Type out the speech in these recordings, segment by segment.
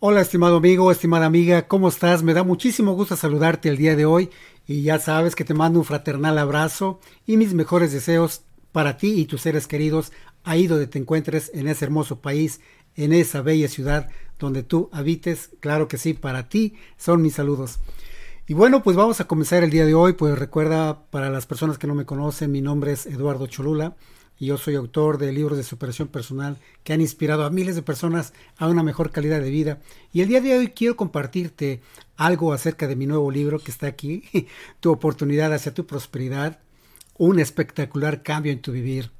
Hola, estimado amigo, estimada amiga, ¿cómo estás? Me da muchísimo gusto saludarte el día de hoy y ya sabes que te mando un fraternal abrazo y mis mejores deseos para ti y tus seres queridos ahí donde te encuentres en ese hermoso país, en esa bella ciudad donde tú habites. Claro que sí, para ti son mis saludos. Y bueno, pues vamos a comenzar el día de hoy. Pues recuerda, para las personas que no me conocen, mi nombre es Eduardo Cholula y yo soy autor de libros de superación personal que han inspirado a miles de personas a una mejor calidad de vida. Y el día de hoy quiero compartirte algo acerca de mi nuevo libro que está aquí, Tu oportunidad hacia tu prosperidad, un espectacular cambio en tu vivir.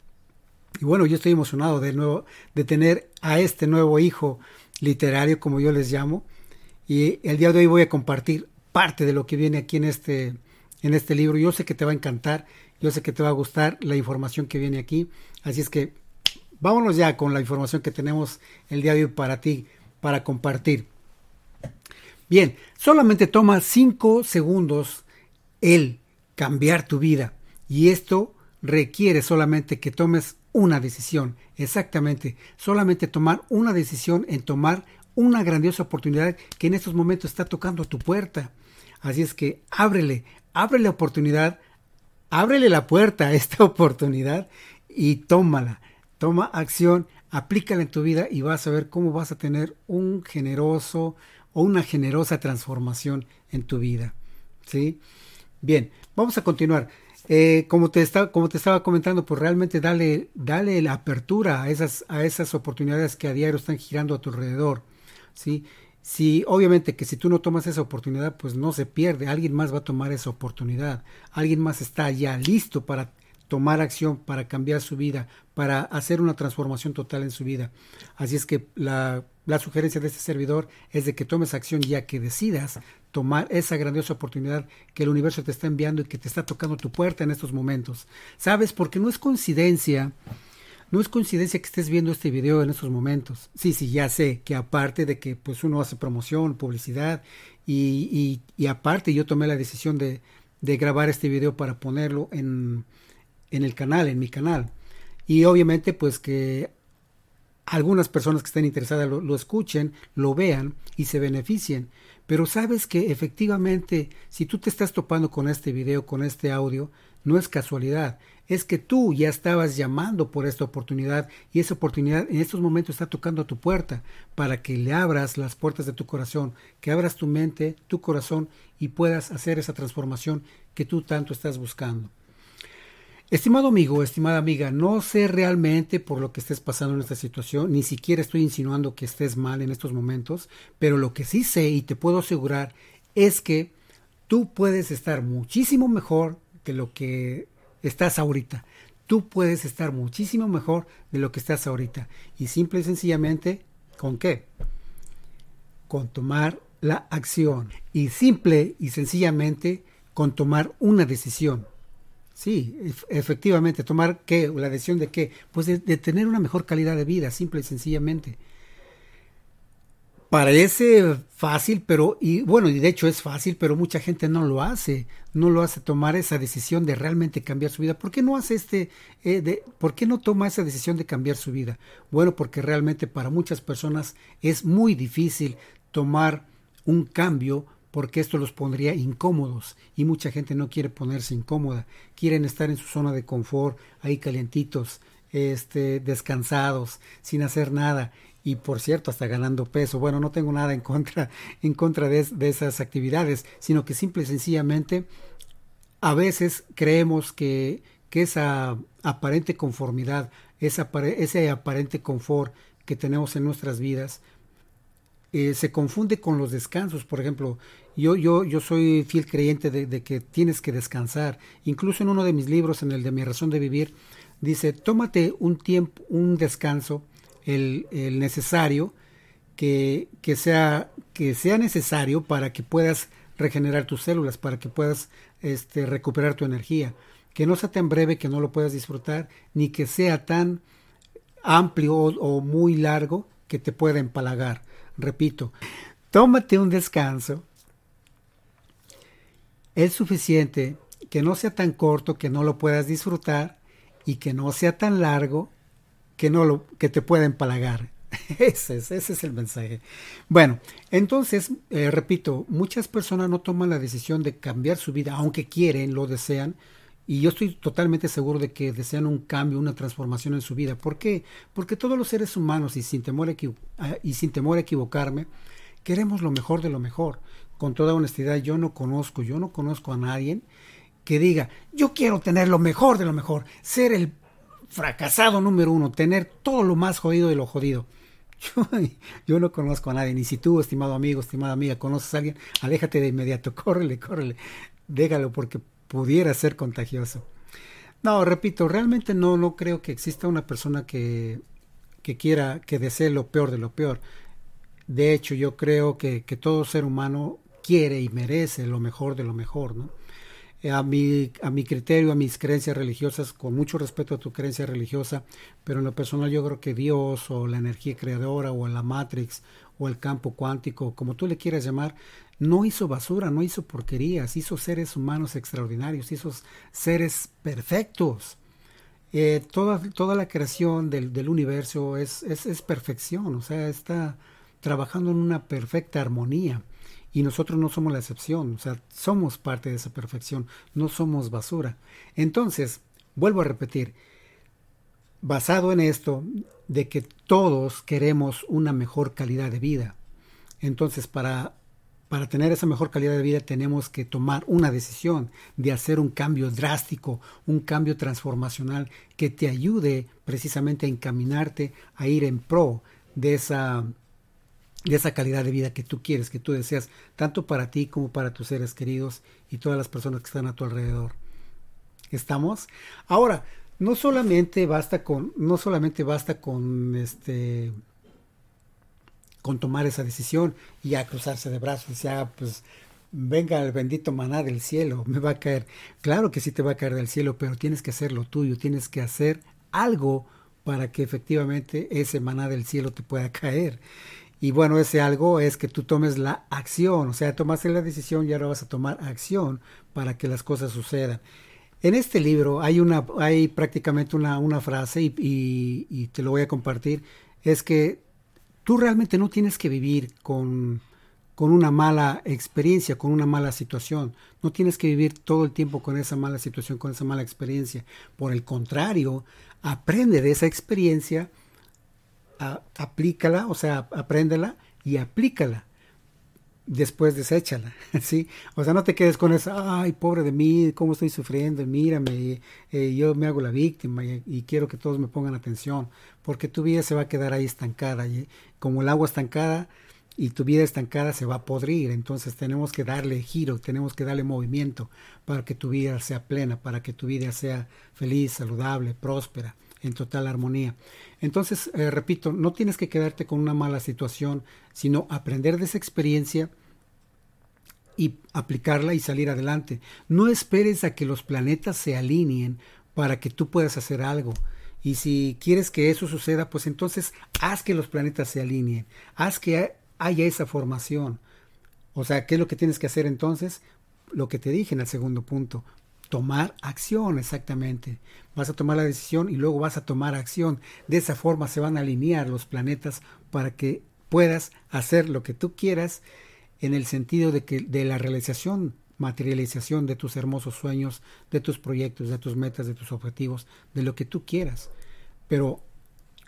Y bueno, yo estoy emocionado de nuevo de tener a este nuevo hijo literario, como yo les llamo, y el día de hoy voy a compartir parte de lo que viene aquí en este en este libro. Yo sé que te va a encantar yo sé que te va a gustar la información que viene aquí. Así es que vámonos ya con la información que tenemos el día de hoy para ti, para compartir. Bien, solamente toma 5 segundos el cambiar tu vida. Y esto requiere solamente que tomes una decisión. Exactamente, solamente tomar una decisión en tomar una grandiosa oportunidad que en estos momentos está tocando tu puerta. Así es que ábrele, ábrele oportunidad ábrele la puerta a esta oportunidad y tómala, toma acción, aplícala en tu vida y vas a ver cómo vas a tener un generoso o una generosa transformación en tu vida. ¿Sí? Bien, vamos a continuar. Eh, como, te como te estaba comentando, pues realmente dale, dale la apertura a esas, a esas oportunidades que a diario están girando a tu alrededor. ¿sí? Si obviamente que si tú no tomas esa oportunidad, pues no se pierde, alguien más va a tomar esa oportunidad, alguien más está ya listo para tomar acción, para cambiar su vida, para hacer una transformación total en su vida. Así es que la, la sugerencia de este servidor es de que tomes acción ya que decidas tomar esa grandiosa oportunidad que el universo te está enviando y que te está tocando tu puerta en estos momentos. ¿Sabes? Porque no es coincidencia no es coincidencia que estés viendo este video en estos momentos. Sí, sí, ya sé que aparte de que pues uno hace promoción, publicidad y, aparte yo tomé la decisión de, grabar este video para ponerlo en, en el canal, en mi canal. Y obviamente pues que algunas personas que estén interesadas lo, lo, escuchen, lo vean y se beneficien. Pero sabes que efectivamente, si tú te estás topando con este video, con este audio, no es casualidad es que tú ya estabas llamando por esta oportunidad y esa oportunidad en estos momentos está tocando a tu puerta para que le abras las puertas de tu corazón, que abras tu mente, tu corazón y puedas hacer esa transformación que tú tanto estás buscando. Estimado amigo, estimada amiga, no sé realmente por lo que estés pasando en esta situación, ni siquiera estoy insinuando que estés mal en estos momentos, pero lo que sí sé y te puedo asegurar es que tú puedes estar muchísimo mejor que lo que estás ahorita. Tú puedes estar muchísimo mejor de lo que estás ahorita. Y simple y sencillamente, ¿con qué? Con tomar la acción. Y simple y sencillamente, con tomar una decisión. Sí, efectivamente, tomar qué, la decisión de qué, pues de, de tener una mejor calidad de vida, simple y sencillamente. Parece fácil, pero, y bueno, y de hecho es fácil, pero mucha gente no lo hace, no lo hace tomar esa decisión de realmente cambiar su vida. ¿Por qué no hace este, eh, de, por qué no toma esa decisión de cambiar su vida? Bueno, porque realmente para muchas personas es muy difícil tomar un cambio porque esto los pondría incómodos y mucha gente no quiere ponerse incómoda, quieren estar en su zona de confort, ahí calientitos, este, descansados, sin hacer nada y por cierto hasta ganando peso. Bueno, no tengo nada en contra, en contra de, esas actividades, sino que simple y sencillamente a veces creemos que, que esa aparente conformidad, ese aparente confort que tenemos en nuestras vidas, eh, se confunde con los descansos. Por ejemplo, yo, yo, yo soy fiel creyente de, de, que tienes que descansar. Incluso en uno de mis libros, en el de Mi razón de vivir, dice, tómate un tiempo, un descanso el, necesario que, que, sea, que sea necesario para que puedas regenerar tus células, para que puedas este, recuperar tu energía. Que no sea tan breve que no lo puedas disfrutar, ni que sea tan amplio o, o muy largo que te pueda empalagar. Repito, tómate un descanso. Es suficiente que no sea tan corto que no lo puedas disfrutar y que no sea tan largo que no lo que te pueda empalagar. Ese es, ese es el mensaje. Bueno, entonces, eh, repito, muchas personas no toman la decisión de cambiar su vida, aunque quieren, lo desean, y yo estoy totalmente seguro de que desean un cambio, una transformación en su vida. ¿Por qué? Porque todos los seres humanos, y sin temor a, y sin temor a equivocarme, queremos lo mejor de lo mejor. Con toda honestidad, yo no conozco, yo no conozco a nadie que diga, yo quiero tener lo mejor de lo mejor, ser el fracasado número uno, tener todo lo más jodido de lo jodido. Yo, no conozco a nadie, ni si tú, estimado amigo, estimada amiga, conoces a alguien, aléjate de inmediato, córrele, córrele, déjalo porque pudiera ser contagioso. No, repito, realmente no, no creo que exista una persona que, que quiera, que desee lo peor de lo peor. De hecho, yo creo que, que todo ser humano quiere y merece lo mejor de lo mejor, ¿no? Eh, a mi, a mi criterio, a mis creencias religiosas, con mucho respeto a tu creencia religiosa, pero en lo personal yo creo que Dios o la energía creadora o la Matrix o el campo cuántico, como tú le quieras llamar, no hizo basura, no hizo porquerías, hizo seres humanos extraordinarios, hizo seres perfectos. Eh, toda, toda la creación del, universo es, es perfección, o sea, está trabajando en una perfecta armonía y nosotros no somos la excepción, o sea, somos parte de esa perfección, no somos basura. Entonces, vuelvo a repetir, basado en esto, de que todos queremos una mejor calidad de vida. Entonces, para, para tener esa mejor calidad de vida tenemos que tomar una decisión de hacer un cambio drástico, un cambio transformacional que te ayude precisamente a encaminarte a ir en pro de esa de esa calidad de vida que tú quieres, que tú deseas, tanto para ti como para tus seres queridos y todas las personas que están a tu alrededor. ¿Estamos? Ahora, no solamente basta con, no solamente basta con este con tomar esa decisión y a cruzarse de brazos y sea, ah, pues venga el bendito maná del cielo, me va a caer. Claro que sí te va a caer del cielo, pero tienes que hacer lo tuyo, tienes que hacer algo para que efectivamente ese maná del cielo te pueda caer. Y bueno, ese algo es que tú tomes la acción, o sea, tomaste la decisión y ahora vas a tomar acción para que las cosas sucedan. En este libro hay, una, hay prácticamente una, una frase y, y, te lo voy a compartir, es que tú realmente no tienes que vivir con, con una mala experiencia, con una mala situación. No tienes que vivir todo el tiempo con esa mala situación, con esa mala experiencia. Por el contrario, aprende de esa experiencia aplícala, o sea, apréndela y aplícala. Después deséchala, ¿sí? O sea, no te quedes con eso, ay, pobre de mí, cómo estoy sufriendo, mírame, eh, yo me hago la víctima y, quiero que todos me pongan atención, porque tu vida se va a quedar ahí estancada, y como el agua estancada y tu vida estancada se va a podrir, entonces tenemos que darle giro, tenemos que darle movimiento para que tu vida sea plena, para que tu vida sea feliz, saludable, próspera en total armonía. Entonces, eh, repito, no tienes que quedarte con una mala situación, sino aprender de esa experiencia y aplicarla y salir adelante. No esperes a que los planetas se alineen para que tú puedas hacer algo. Y si quieres que eso suceda, pues entonces haz que los planetas se alineen, haz que haya esa formación. O sea, ¿qué es lo que tienes que hacer entonces? Lo que te dije en el segundo punto, tomar acción, exactamente. Vas a tomar la decisión y luego vas a tomar acción. De esa forma se van a alinear los planetas para que puedas hacer lo que tú quieras en el sentido de que de la realización, materialización de tus hermosos sueños, de tus proyectos, de tus metas, de tus objetivos, de lo que tú quieras. Pero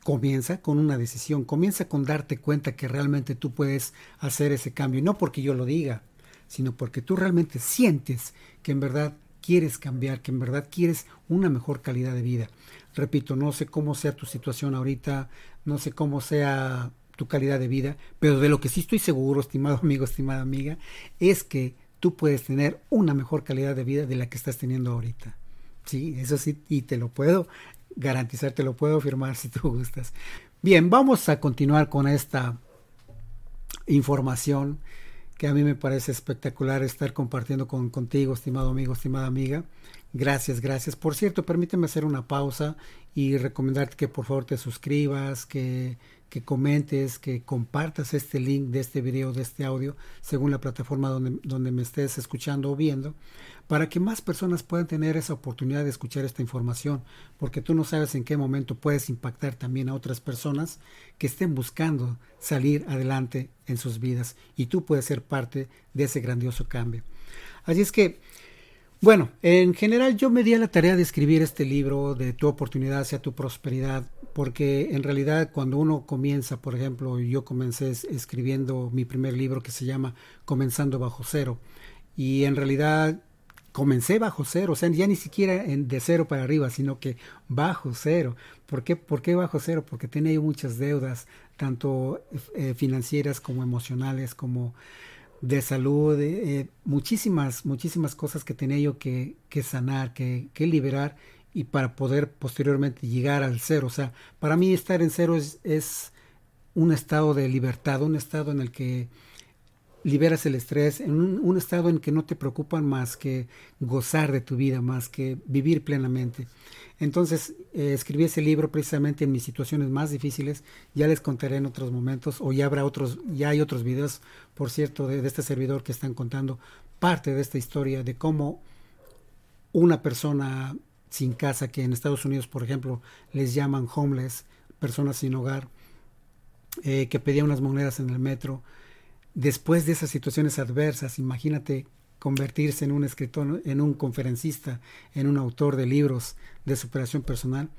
comienza con una decisión, comienza con darte cuenta que realmente tú puedes hacer ese cambio, y no porque yo lo diga, sino porque tú realmente sientes que en verdad quieres cambiar, que en verdad quieres una mejor calidad de vida. Repito, no sé cómo sea tu situación ahorita, no sé cómo sea tu calidad de vida, pero de lo que sí estoy seguro, estimado amigo, estimada amiga, es que tú puedes tener una mejor calidad de vida de la que estás teniendo ahorita. Sí, eso sí, y te lo puedo garantizar, te lo puedo afirmar si tú gustas. Bien, vamos a continuar con esta información que a mí me parece espectacular estar compartiendo con, contigo, estimado amigo, estimada amiga. Gracias, gracias. Por cierto, permíteme hacer una pausa y recomendarte que por favor te suscribas, que, que comentes, que compartas este link de este video, de este audio, según la plataforma donde, donde me estés escuchando o viendo, para que más personas puedan tener esa oportunidad de escuchar esta información, porque tú no sabes en qué momento puedes impactar también a otras personas que estén buscando salir adelante en sus vidas y tú puedes ser parte de ese grandioso cambio. Así es que bueno, en general yo me di a la tarea de escribir este libro de tu oportunidad hacia tu prosperidad, porque en realidad cuando uno comienza, por ejemplo, yo comencé escribiendo mi primer libro que se llama Comenzando bajo cero, y en realidad comencé bajo cero, o sea, ya ni siquiera en, de cero para arriba, sino que bajo cero. ¿Por qué, ¿Por qué bajo cero? Porque tenía muchas deudas, tanto eh, financieras como emocionales, como de salud, eh, muchísimas, muchísimas cosas que tenía yo que, que sanar, que, que, liberar y para poder posteriormente llegar al cero. O sea, para mí estar en cero es, es un estado de libertad, un estado en el que liberas el estrés, en un, estado en que no te preocupan más que gozar de tu vida, más que vivir plenamente. Entonces eh, escribí ese libro precisamente en mis situaciones más difíciles. Ya les contaré en otros momentos o ya habrá otros, ya hay otros videos, por cierto, de, de este servidor que están contando parte de esta historia de cómo una persona sin casa, que en Estados Unidos, por ejemplo, les llaman homeless, personas sin hogar, eh, que pedía unas monedas en el metro. Después de esas situaciones adversas, imagínate convertirse en un escritor, en un conferencista, en un autor de libros de superación personal.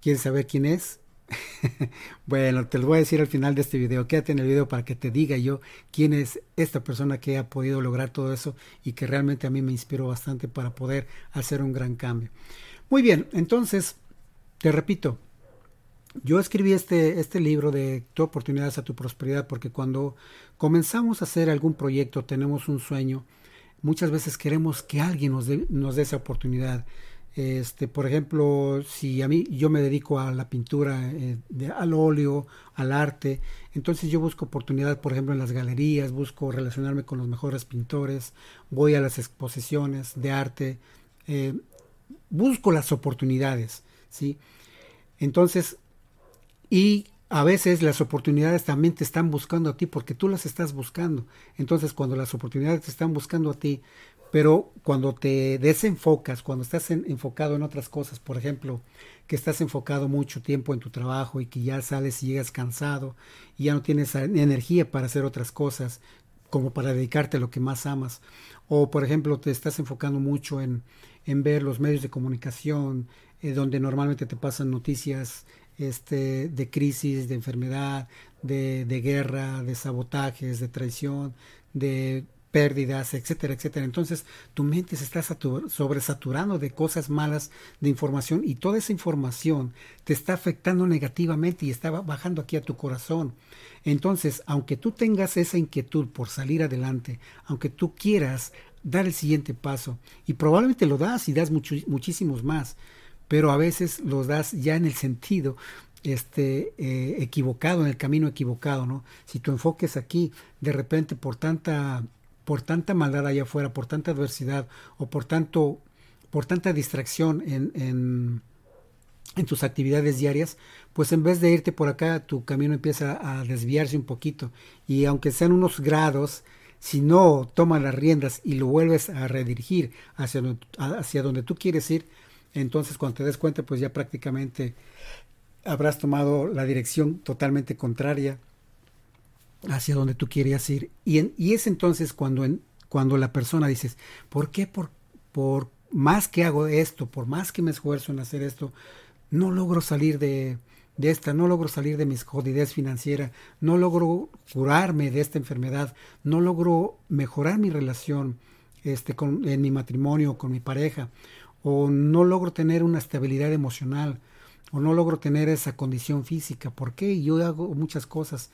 ¿Quieres saber quién es? bueno, te lo voy a decir al final de este video. Quédate en el video para que te diga yo quién es esta persona que ha podido lograr todo eso y que realmente a mí me inspiró bastante para poder hacer un gran cambio. Muy bien, entonces, te repito, yo escribí este, este libro de Tu oportunidad a tu prosperidad porque cuando comenzamos a hacer algún proyecto, tenemos un sueño, muchas veces queremos que alguien nos dé, nos dé esa oportunidad. Este, por ejemplo, si a mí yo me dedico a la pintura, eh, al óleo, al arte, entonces yo busco oportunidad, por ejemplo, en las galerías, busco relacionarme con los mejores pintores, voy a las exposiciones de arte, eh, busco las oportunidades, ¿sí? Entonces, y a veces las oportunidades también te están buscando a ti porque tú las estás buscando. Entonces cuando las oportunidades te están buscando a ti, pero cuando te desenfocas, cuando estás enfocado en otras cosas, por ejemplo, que estás enfocado mucho tiempo en tu trabajo y que ya sales y llegas cansado y ya no tienes energía para hacer otras cosas, como para dedicarte a lo que más amas, o por ejemplo te estás enfocando mucho en, en ver los medios de comunicación, eh, donde normalmente te pasan noticias este, de crisis, de enfermedad, de, de guerra, de sabotajes, de traición, de pérdidas, etcétera, etcétera. Entonces tu mente se está sobresaturando de cosas malas, de información, y toda esa información te está afectando negativamente y está bajando aquí a tu corazón. Entonces, aunque tú tengas esa inquietud por salir adelante, aunque tú quieras dar el siguiente paso, y probablemente lo das y das muchísimos más, pero a veces los das ya en el sentido este eh, equivocado, en el camino equivocado, ¿no? Si tu enfoque es aquí, de repente por tanta por tanta maldad allá afuera, por tanta adversidad o por tanto por tanta distracción en, en, en tus actividades diarias, pues en vez de irte por acá, tu camino empieza a desviarse un poquito y aunque sean unos grados, si no tomas las riendas y lo vuelves a redirigir hacia, hacia donde tú quieres ir, entonces cuando te des cuenta pues ya prácticamente habrás tomado la dirección totalmente contraria hacia donde tú querías ir. Y, es entonces cuando, en, cuando la persona dices, ¿por qué por, por más que hago esto, por más que me esfuerzo en hacer esto, no logro salir de, de esta, no logro salir de mis jodidez financiera, no logro curarme de esta enfermedad, no logro mejorar mi relación este, con, en mi matrimonio, con mi pareja, o no logro tener una estabilidad emocional, o no logro tener esa condición física. ¿Por qué? Yo hago muchas cosas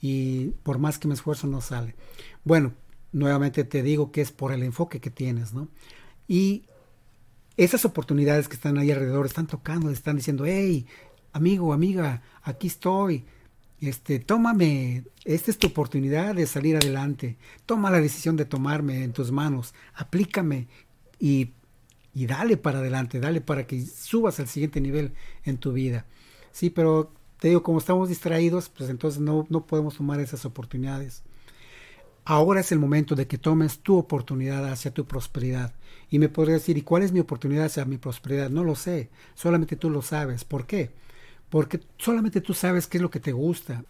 y por más que me esfuerzo no sale. Bueno, nuevamente te digo que es por el enfoque que tienes, ¿no? Y esas oportunidades que están ahí alrededor están tocando, están diciendo, hey, amigo, amiga, aquí estoy. Este, tómame, esta es tu oportunidad de salir adelante. Toma la decisión de tomarme en tus manos, aplícame y y dale para adelante, dale para que subas al siguiente nivel en tu vida. Sí, pero te digo, como estamos distraídos, pues entonces no, no podemos tomar esas oportunidades. Ahora es el momento de que tomes tu oportunidad hacia tu prosperidad. Y me podría decir, ¿y cuál es mi oportunidad hacia mi prosperidad? No lo sé, solamente tú lo sabes. ¿Por qué? Porque solamente tú sabes qué es lo que te gusta.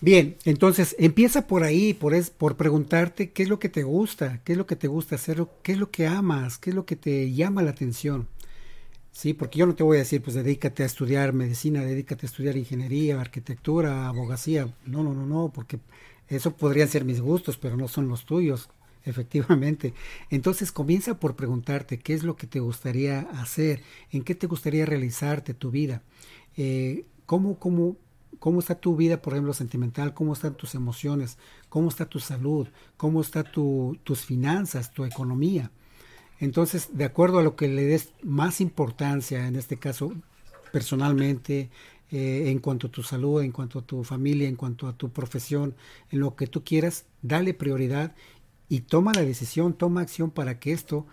Bien, entonces empieza por ahí, por, es, por preguntarte qué es lo que te gusta, qué es lo que te gusta hacer, qué es lo que amas, qué es lo que te llama la atención. Sí, porque yo no te voy a decir, pues dedícate a estudiar medicina, dedícate a estudiar ingeniería, arquitectura, abogacía. No, no, no, no, porque eso podrían ser mis gustos, pero no son los tuyos, efectivamente. Entonces comienza por preguntarte qué es lo que te gustaría hacer, en qué te gustaría realizarte tu vida, eh, cómo, cómo, cómo está tu vida, por ejemplo, sentimental, cómo están tus emociones, cómo está tu salud, cómo está tu, tus finanzas, tu economía. Entonces, de acuerdo a lo que le des más importancia, en este caso personalmente, eh, en cuanto a tu salud, en cuanto a tu familia, en cuanto a tu profesión, en lo que tú quieras, dale prioridad y toma la decisión, toma acción para que esto,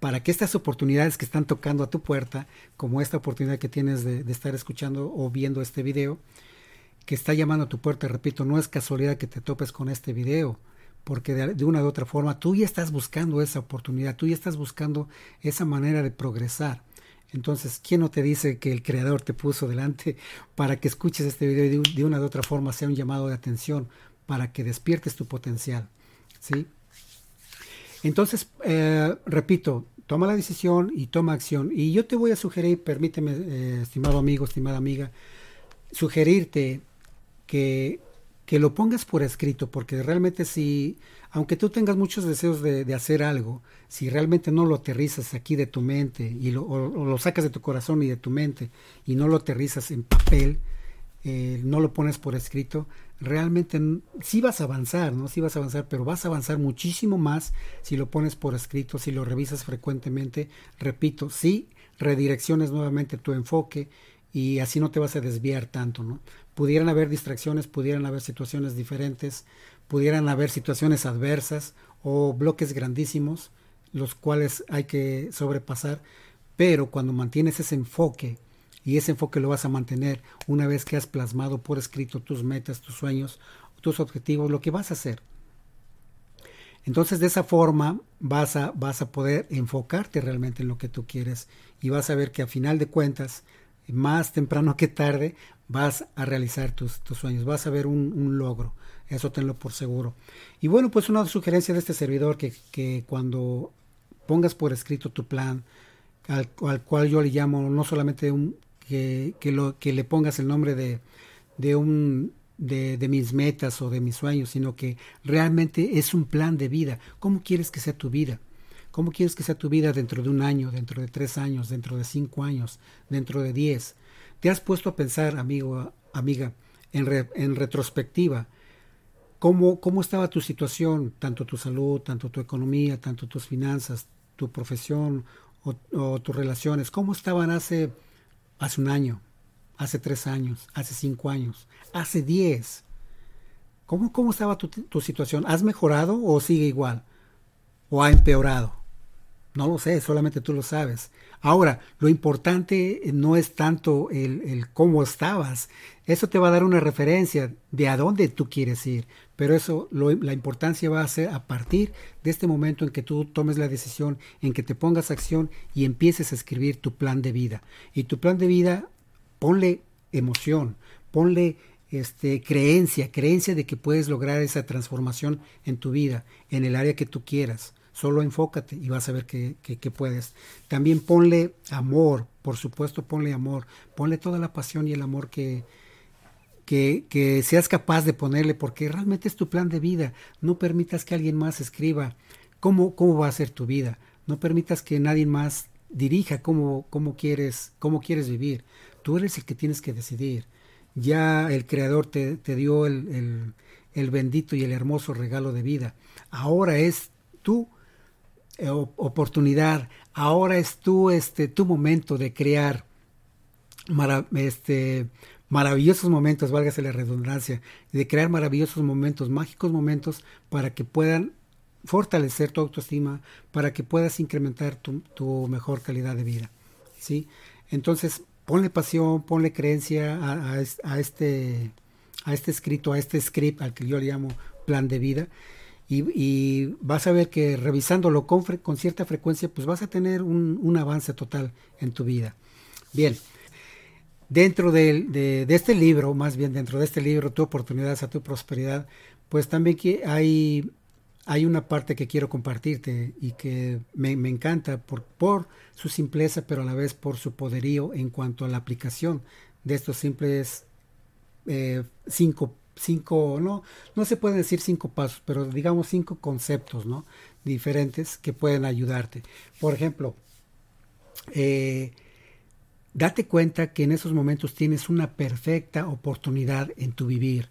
para que estas oportunidades que están tocando a tu puerta, como esta oportunidad que tienes de, estar escuchando o viendo este video, que está llamando a tu puerta, repito, no es casualidad que te topes con este video, porque de, una u otra forma tú ya estás buscando esa oportunidad, tú ya estás buscando esa manera de progresar. Entonces, ¿quién no te dice que el creador te puso delante para que escuches este video y de, una u otra forma sea un llamado de atención para que despiertes tu potencial? ¿Sí? Entonces, eh, repito, toma la decisión y toma acción. Y yo te voy a sugerir, permíteme, eh, estimado amigo, estimada amiga, sugerirte que, que lo pongas por escrito, porque realmente si, aunque tú tengas muchos deseos de, hacer algo, si realmente no lo aterrizas aquí de tu mente y lo, o, lo sacas de tu corazón y de tu mente y no lo aterrizas en papel, eh, no lo pones por escrito, realmente sí vas a avanzar, ¿no? Sí vas a avanzar, pero vas a avanzar muchísimo más si lo pones por escrito, si lo revisas frecuentemente. Repito, sí redirecciones nuevamente tu enfoque y así no te vas a desviar tanto, ¿no? Pudieran haber distracciones, pudieran haber situaciones diferentes, pudieran haber situaciones adversas o bloques grandísimos, los cuales hay que sobrepasar, pero cuando mantienes ese enfoque, y ese enfoque lo vas a mantener una vez que has plasmado por escrito tus metas, tus sueños, tus objetivos, lo que vas a hacer. Entonces de esa forma vas a, vas a poder enfocarte realmente en lo que tú quieres y vas a ver que a final de cuentas, más temprano que tarde, vas a realizar tus, tus sueños, vas a ver un, logro, eso tenlo por seguro. Y bueno, pues una sugerencia de este servidor que, que cuando pongas por escrito tu plan, al, al, cual yo le llamo no solamente un, que, que, lo, que le pongas el nombre de, de un de, de, mis metas o de mis sueños, sino que realmente es un plan de vida. ¿Cómo quieres que sea tu vida? ¿Cómo quieres que sea tu vida dentro de un año, dentro de tres años, dentro de cinco años, dentro de diez? ¿Te has puesto a pensar, amigo, amiga, en, retrospectiva, cómo, cómo estaba tu situación, tanto tu salud, tanto tu economía, tanto tus finanzas, tu profesión o, tus relaciones? ¿Cómo estaban hace hace un año, hace tres años, hace cinco años, hace diez. ¿Cómo, cómo estaba tu situación? ¿Has mejorado o sigue igual? ¿O ha empeorado? No lo sé, solamente tú lo sabes. Ahora, lo importante no es tanto el, el, cómo estabas. Eso te va a dar una referencia de a dónde tú quieres ir. Pero eso, lo, la importancia va a ser a partir de este momento en que tú tomes la decisión, en que te pongas acción y empieces a escribir tu plan de vida. Y tu plan de vida, ponle emoción, ponle este, creencia, creencia de que puedes lograr esa transformación en tu vida, en el área que tú quieras. Solo enfócate y vas a ver que, que, puedes. También ponle amor, por supuesto ponle amor, ponle toda la pasión y el amor que, que, que, seas capaz de ponerle, porque realmente es tu plan de vida. No permitas que alguien más escriba cómo, cómo va a ser tu vida. No permitas que nadie más dirija cómo, cómo, quieres, cómo quieres vivir. Tú eres el que tienes que decidir. Ya el Creador te, te dio el, el, el bendito y el hermoso regalo de vida. Ahora es tú eh, oportunidad. Ahora es tu, este, tu momento de crear este, maravillosos momentos, válgase la redundancia, de crear maravillosos momentos, mágicos momentos para que puedan fortalecer tu autoestima, para que puedas incrementar tu, tu mejor calidad de vida. ¿sí? Entonces, ponle pasión, ponle creencia a, a, este, a este escrito, a este script, al que yo le llamo plan de vida. Y, vas a ver que revisándolo con, cierta frecuencia, pues vas a tener un, avance total en tu vida. Bien, dentro de, este libro, más bien dentro de este libro, Tu oportunidad a tu prosperidad, pues también hay hay una parte que quiero compartirte y que me, encanta por, por, su simpleza, pero a la vez por su poderío en cuanto a la aplicación de estos simples eh, cinco, cinco, no, no se pueden decir cinco pasos, pero digamos cinco conceptos, ¿no? Diferentes que pueden ayudarte. Por ejemplo, eh, date cuenta que en esos momentos tienes una perfecta oportunidad en tu vivir.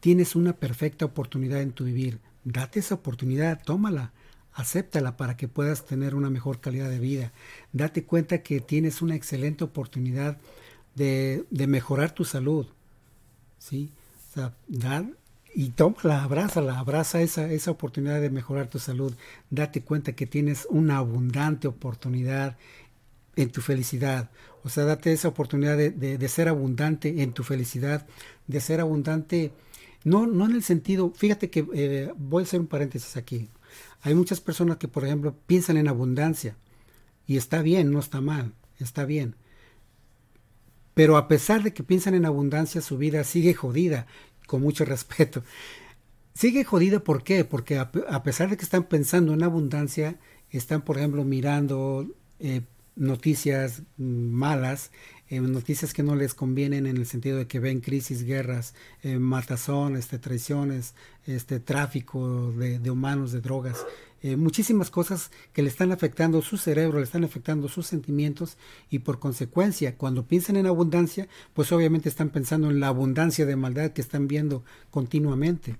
Tienes una perfecta oportunidad en tu vivir Date esa oportunidad, tómala, acéptala para que puedas tener una mejor calidad de vida. Date cuenta que tienes una excelente oportunidad de, de mejorar tu salud. ¿sí? Sea, y tómala, abrázala, abraza esa, esa oportunidad de mejorar tu salud. Date cuenta que tienes una abundante oportunidad en tu felicidad. O sea, date esa oportunidad de, de ser abundante en tu felicidad, de ser abundante no, no en el sentido, fíjate que eh, voy a hacer un paréntesis aquí. Hay muchas personas que, por ejemplo, piensan en abundancia y está bien, no está mal, está bien. Pero a pesar de que piensan en abundancia, su vida sigue jodida, con mucho respeto. Sigue jodida, ¿por qué? Porque a, pesar de que están pensando en abundancia, están, por ejemplo, mirando eh, noticias malas, eh, noticias que no les convienen en el sentido de que ven crisis, guerras, eh, este, traiciones, este, tráfico de, humanos, de drogas, eh, muchísimas cosas que le están afectando su cerebro, le están afectando sus sentimientos y por consecuencia, cuando piensan en abundancia, pues obviamente están pensando en la abundancia de maldad que están viendo continuamente.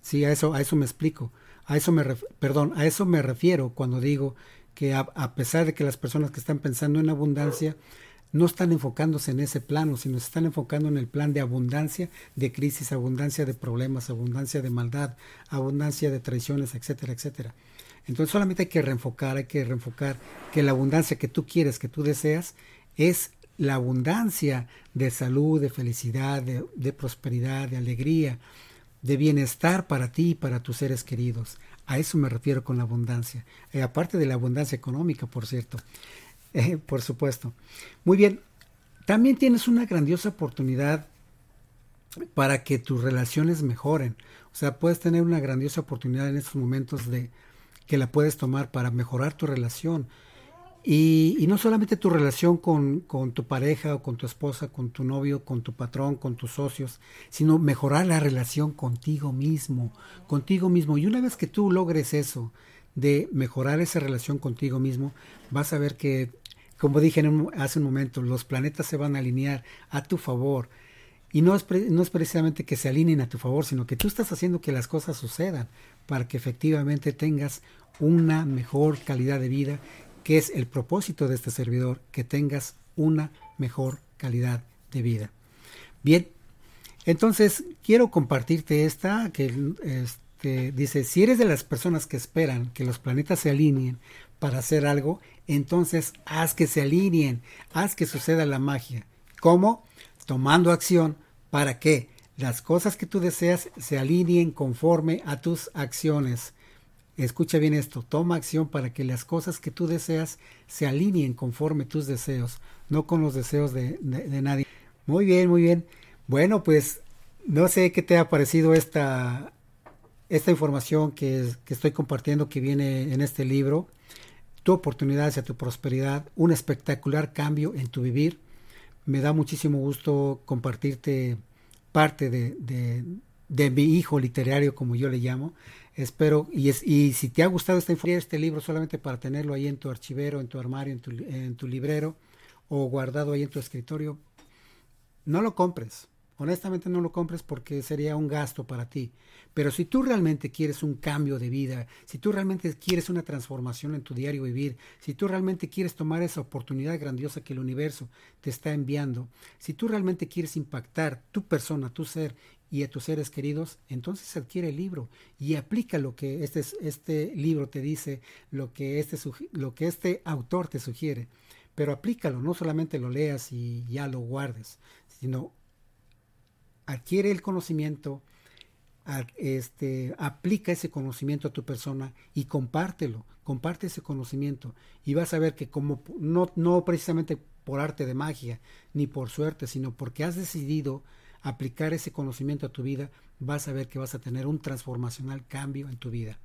Sí, a eso, a eso me explico. A eso me, perdón, a eso me refiero cuando digo que a pesar de que las personas que están pensando en abundancia, no están enfocándose en ese plano, sino se están enfocando en el plan de abundancia de crisis, abundancia de problemas, abundancia de maldad, abundancia de traiciones, etcétera, etcétera. Entonces solamente hay que reenfocar, hay que reenfocar que la abundancia que tú quieres, que tú deseas, es la abundancia de salud, de felicidad, de, prosperidad, de alegría, de bienestar para ti y para tus seres queridos. A eso me refiero con la abundancia. Eh, aparte de la abundancia económica, por cierto. Eh, por supuesto. Muy bien, también tienes una grandiosa oportunidad para que tus relaciones mejoren. O sea, puedes tener una grandiosa oportunidad en estos momentos de que la puedes tomar para mejorar tu relación. Y, no solamente tu relación con, con, tu pareja o con tu esposa, con tu novio, con tu patrón, con tus socios, sino mejorar la relación contigo mismo, contigo mismo. Y una vez que tú logres eso, de mejorar esa relación contigo mismo, vas a ver que como dije hace un momento, los planetas se van a alinear a tu favor. Y no es, no es precisamente que se alineen a tu favor, sino que tú estás haciendo que las cosas sucedan para que efectivamente tengas una mejor calidad de vida, que es el propósito de este servidor, que tengas una mejor calidad de vida. Bien, entonces quiero compartirte esta que dice, si eres de las personas que esperan que los planetas se alineen para hacer algo, entonces haz que se alineen, haz que suceda la magia. ¿Cómo? Tomando acción para que las cosas que tú deseas se alineen conforme a tus acciones. Escucha bien esto, toma acción para que las cosas que tú deseas se alineen conforme a tus deseos, no con los deseos de, nadie. Muy bien, muy bien. Bueno, pues no sé qué te ha parecido esta, esta información que, que estoy compartiendo que viene en este libro tu oportunidad hacia tu prosperidad, un espectacular cambio en tu vivir. Me da muchísimo gusto compartirte parte de, de, mi hijo literario, como yo le llamo. Espero, y, es, y si te ha gustado esta este libro solamente para tenerlo ahí en tu archivero, en tu armario, en tu, en tu librero o guardado ahí en tu escritorio, no lo compres. Honestamente no lo compres porque sería un gasto para ti. Pero si tú realmente quieres un cambio de vida, si tú realmente quieres una transformación en tu diario vivir, si tú realmente quieres tomar esa oportunidad grandiosa que el universo te está enviando, si tú realmente quieres impactar tu persona, tu ser y a tus seres queridos, entonces adquiere el libro y aplica lo que este, este libro te dice, lo que este, lo que este autor te sugiere. pero aplícalo, no solamente lo leas y ya lo guardes, sino adquiere el conocimiento, este, aplica ese conocimiento a tu persona y compártelo, comparte ese conocimiento y vas a ver que como no, no precisamente por arte de magia ni por suerte, sino porque has decidido aplicar ese conocimiento a tu vida, vas a ver que vas a tener un transformacional cambio en tu vida.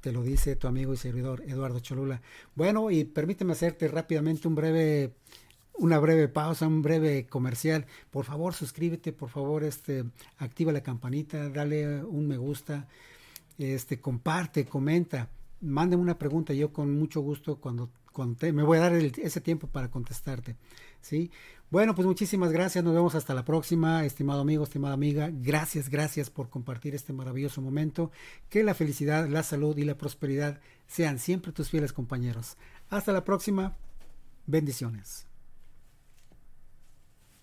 Te lo dice tu amigo y servidor Eduardo Cholula. Bueno, y permíteme hacerte rápidamente un breve una breve pausa, un breve comercial. Por favor, suscríbete, por favor, este, activa la campanita, dale un me gusta, este, comparte, comenta, mándame una pregunta. Yo con mucho gusto cuando me voy a dar ese tiempo para contestarte. ¿sí? Bueno, pues muchísimas gracias. Nos vemos hasta la próxima, estimado amigo, estimada amiga. Gracias, gracias por compartir este maravilloso momento. Que la felicidad, la salud y la prosperidad sean siempre tus fieles compañeros. Hasta la próxima. Bendiciones.